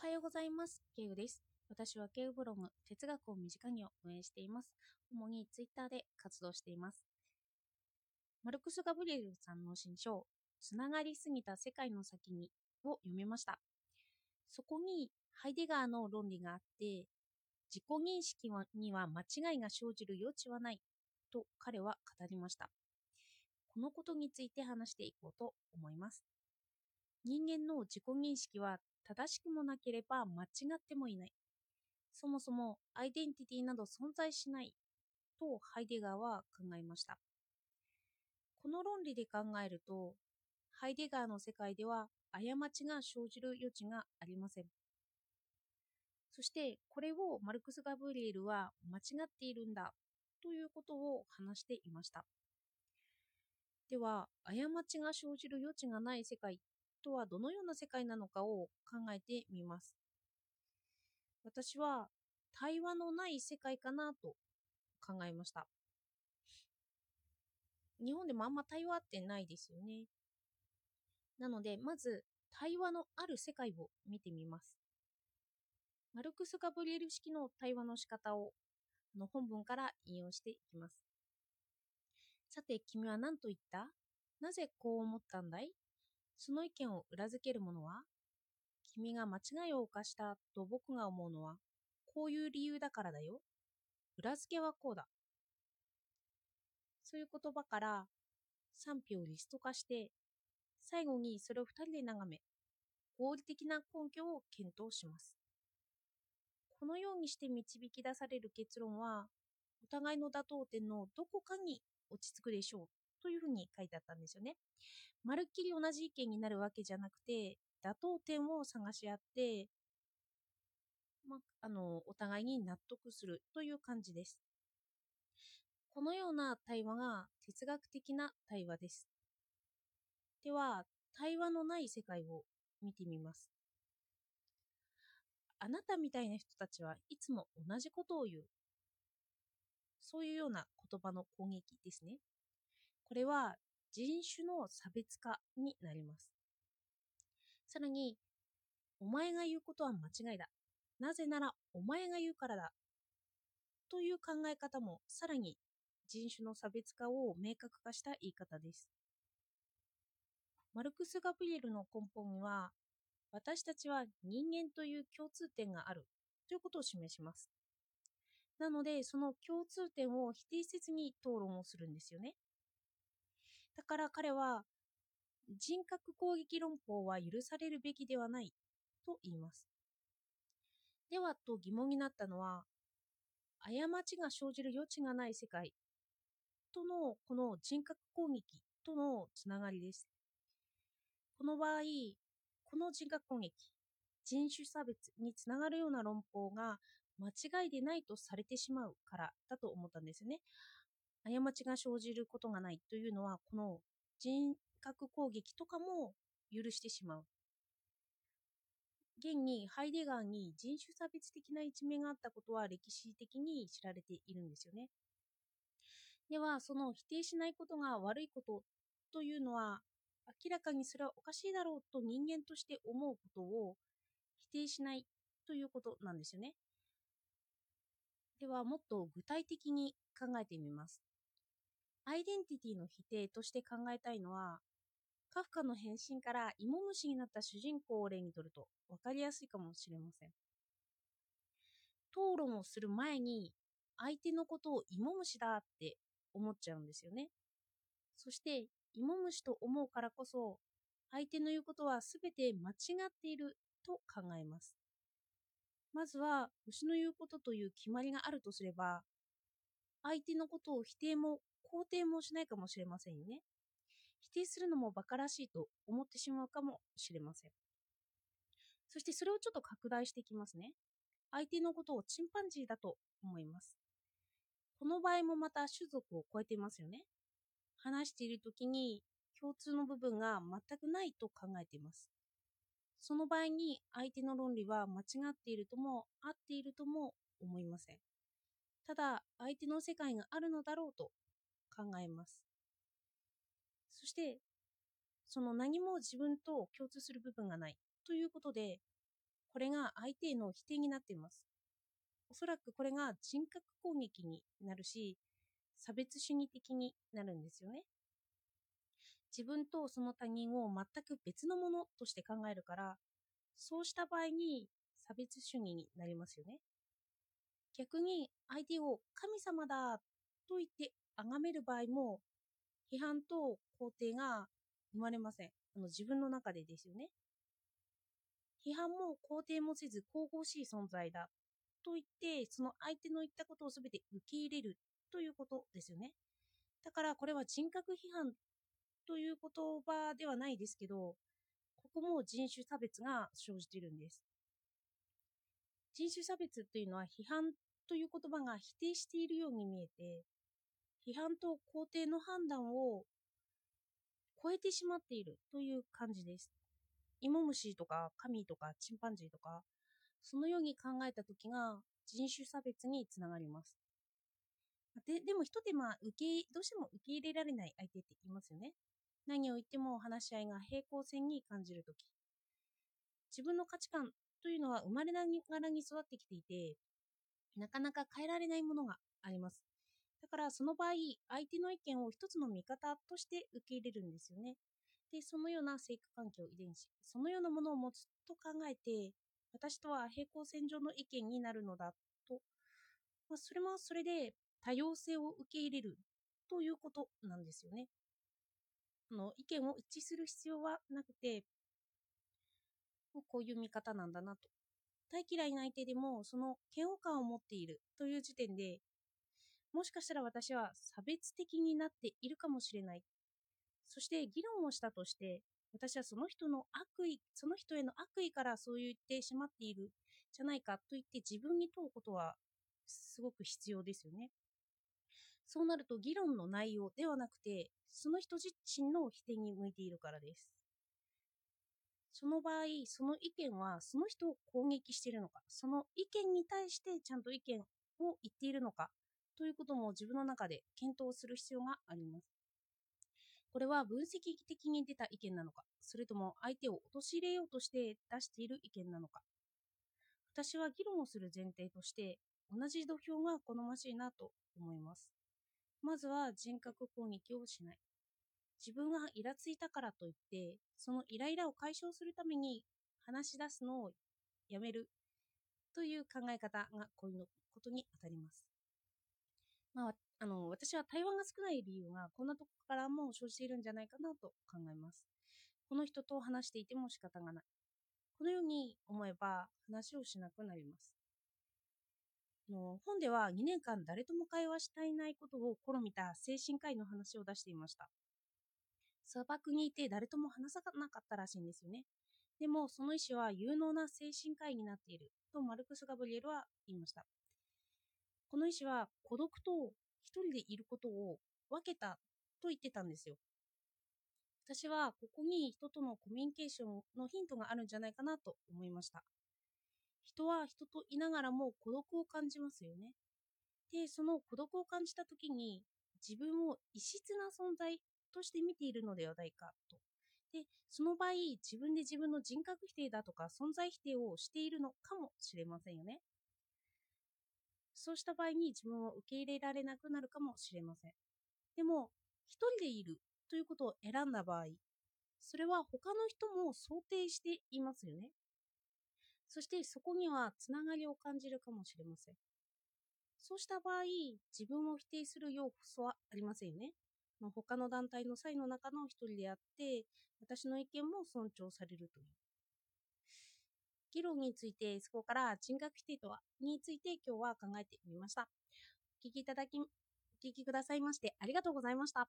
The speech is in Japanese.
はようございます。ケウです。私はケウブログ、哲学を身近にを運営しています。主にツイッターで活動しています。マルクス・ガブリエルさんの新書、つながりすぎた世界の先にを読みました。そこにハイデガーの論理があって、自己認識には間違いが生じる余地はないと彼は語りました。このことについて話していこうと思います。人間の自己認識は正しくもなければ間違ってもいない。そもそもアイデンティティなど存在しないとハイデガーは考えました。この論理で考えると、ハイデガーの世界では過ちが生じる余地がありません。そしてこれをマルクス・ガブリエルは間違っているんだということを話していました。では、過ちが生じる余地がない世界とはどのような世界なのかを考えてみます。私は対話のない世界かなと考えました。日本でもあんま対話ってないですよね。なので、まず対話のある世界を見てみます。マルクス・ガブリエル式の対話の仕方をの本文から引用していきます。さて、君は何と言った？なぜこう思ったんだい？その意見を裏付けるものは君が間違いを犯したと僕が思うのはこういう理由だからだよ。裏付けはこうだ。そういう言葉から賛否をリスト化して最後にそれを二人で眺め合理的な根拠を検討します。このようにして導き出される結論はお互いの妥当点のどこかに落ち着くでしょうというふうに書いてあったんですよね。まるっきり同じ意見になるわけじゃなくて妥当点を探し合って、まあのお互いに納得するという感じです。このような対話が哲学的な対話です。では、対話のない世界を見てみます。あなたみたいな人たちはいつも同じことを言う。そういうような言葉の攻撃ですね。これは人種の差別化になります。さらに、お前が言うことは間違いだ。なぜならお前が言うからだ。という考え方もさらに人種の差別化を明確化した言い方です。マルクス・ガブリエルの根本には、私たちは人間という共通点があるということを示します。なので、その共通点を否定せずに討論をするんですよね。だから彼は、人格攻撃論法は許されるべきではないと言います。では、と疑問になったのは、過ちが生じる余地がない世界とのこの人格攻撃とのつながりです。この場合、この人格攻撃、人種差別につながるような論法が間違いでないとされてしまうからだと思ったんですね。過ちが生じることがないというのは、この人格攻撃とかも許してしまう。現にハイデガーに人種差別的な一面があったことは歴史的に知られているんですよね。では、その否定しないことが悪いことというのは、明らかにそれはおかしいだろうと人間として思うことを否定しないということなんですよね。では、もっと具体的に考えてみます。アイデンティティの否定として考えたいのは、カフカの変身から芋虫になった主人公を例にとると分かりやすいかもしれません。討論をする前に相手のことを芋虫だって思っちゃうんですよね。そして芋虫と思うからこそ相手の言うことは全て間違っていると考えます。まずは牛の言うことという決まりがあるとすれば相手のことを否定も肯定もしないかもしれませんよね。否定するのも馬鹿らしいと思ってしまうかもしれません。そしてそれをちょっと拡大していきますね。相手のことをチンパンジーだと思います。この場合もまた種族を超えていますよね。話している時に共通の部分が全くないと考えています。その場合に相手の論理は間違っているとも合っているとも思いません。ただ相手の世界があるのだろうと考えます。そしてその何も自分と共通する部分がないということでこれが相手への否定になっています。おそらくこれが人格攻撃になるし、差別主義的になるんですよね。自分とその他人を全く別のものとして考えるから、そうした場合に差別主義になりますよね。逆に相手を神様だと言って崇める場合も、批判と肯定が生まれません。あの自分の中でですよね。批判も肯定もせず神々しい存在だと言って、その相手の言ったことを全て受け入れるということですよね。だからこれは人格批判という言葉ではないですけど、ここも人種差別が生じているんです。人種差別というのは批判という言葉が否定しているように見えて、批判と肯定の判断を超えてしまっているという感じです。芋虫とか神とかチンパンジーとか、そのように考えた時が人種差別につながります。ででも一手間受け、どうしても受け入れられない相手って言いますよね。何を言っても話し合いが平行線に感じるとき。自分の価値観というのは生まれながらに育ってきていて、なかなか変えられないものがあります。だからその場合、相手の意見を一つの見方として受け入れるんですよね。で、そのような生育環境、遺伝子、そのようなものを持つと考えて、私とは平行線上の意見になるのだと、まあ、それもそれで多様性を受け入れるということなんですよね。の意見を一致する必要はなくて、こういう見方なんだなと。大嫌いな相手でもその嫌悪感を持っているという時点でもしかしたら私は差別的になっているかもしれない。そして議論をしたとして、私はその人の悪意、その人への悪意からそう言ってしまっているじゃないかと言って自分に問うことはすごく必要ですよね。そうなると議論の内容ではなくて、その人自身の否定に向いているからです。その場合、その意見はその人を攻撃しているのか、その意見に対してちゃんと意見を言っているのか、ということも自分の中で検討する必要があります。これは分析的に出た意見なのか、それとも相手を陥れようとして出している意見なのか。私は議論をする前提として、同じ土俵が好ましいなと思います。まずは人格攻撃をしない。自分がイラついたからといって、そのイライラを解消するために話し出すのをやめるという考え方がこういうことにあたります。まあ、あの私は対話が少ない理由がこんなとこからも生じているんじゃないかなと考えます。この人と話していても仕方がない。このように思えば話をしなくなります。の本では2年間誰とも会話していないことを試みた精神科医の話を出していました。砂漠にいて誰とも話さなかったらしいんですよね。でもその医師は有能な精神科医になっているとマルクス・ガブリエルは言いました。この医師は孤独と一人でいることを分けたと言ってたんですよ。私はここに人とのコミュニケーションのヒントがあるんじゃないかなと思いました。人は人といながらも孤独を感じますよね。で、その孤独を感じた時に自分を異質な存在として見ているのではないかと。で、その場合、自分で自分の人格否定だとか存在否定をしているのかもしれませんよね。そうした場合に自分を受け入れられなくなるかもしれません。でも、一人でいるということを選んだ場合、それは他の人も想定していますよね。そしてそこにはつながりを感じるかもしれません。そうした場合、自分を否定する要素はありませんよね。ま他の団体の際の中の一人であって、私の意見も尊重されるという。議論について、そこから人格否定とはについて今日は考えてみました。お聞きいただき、お聞きくださいましてありがとうございました。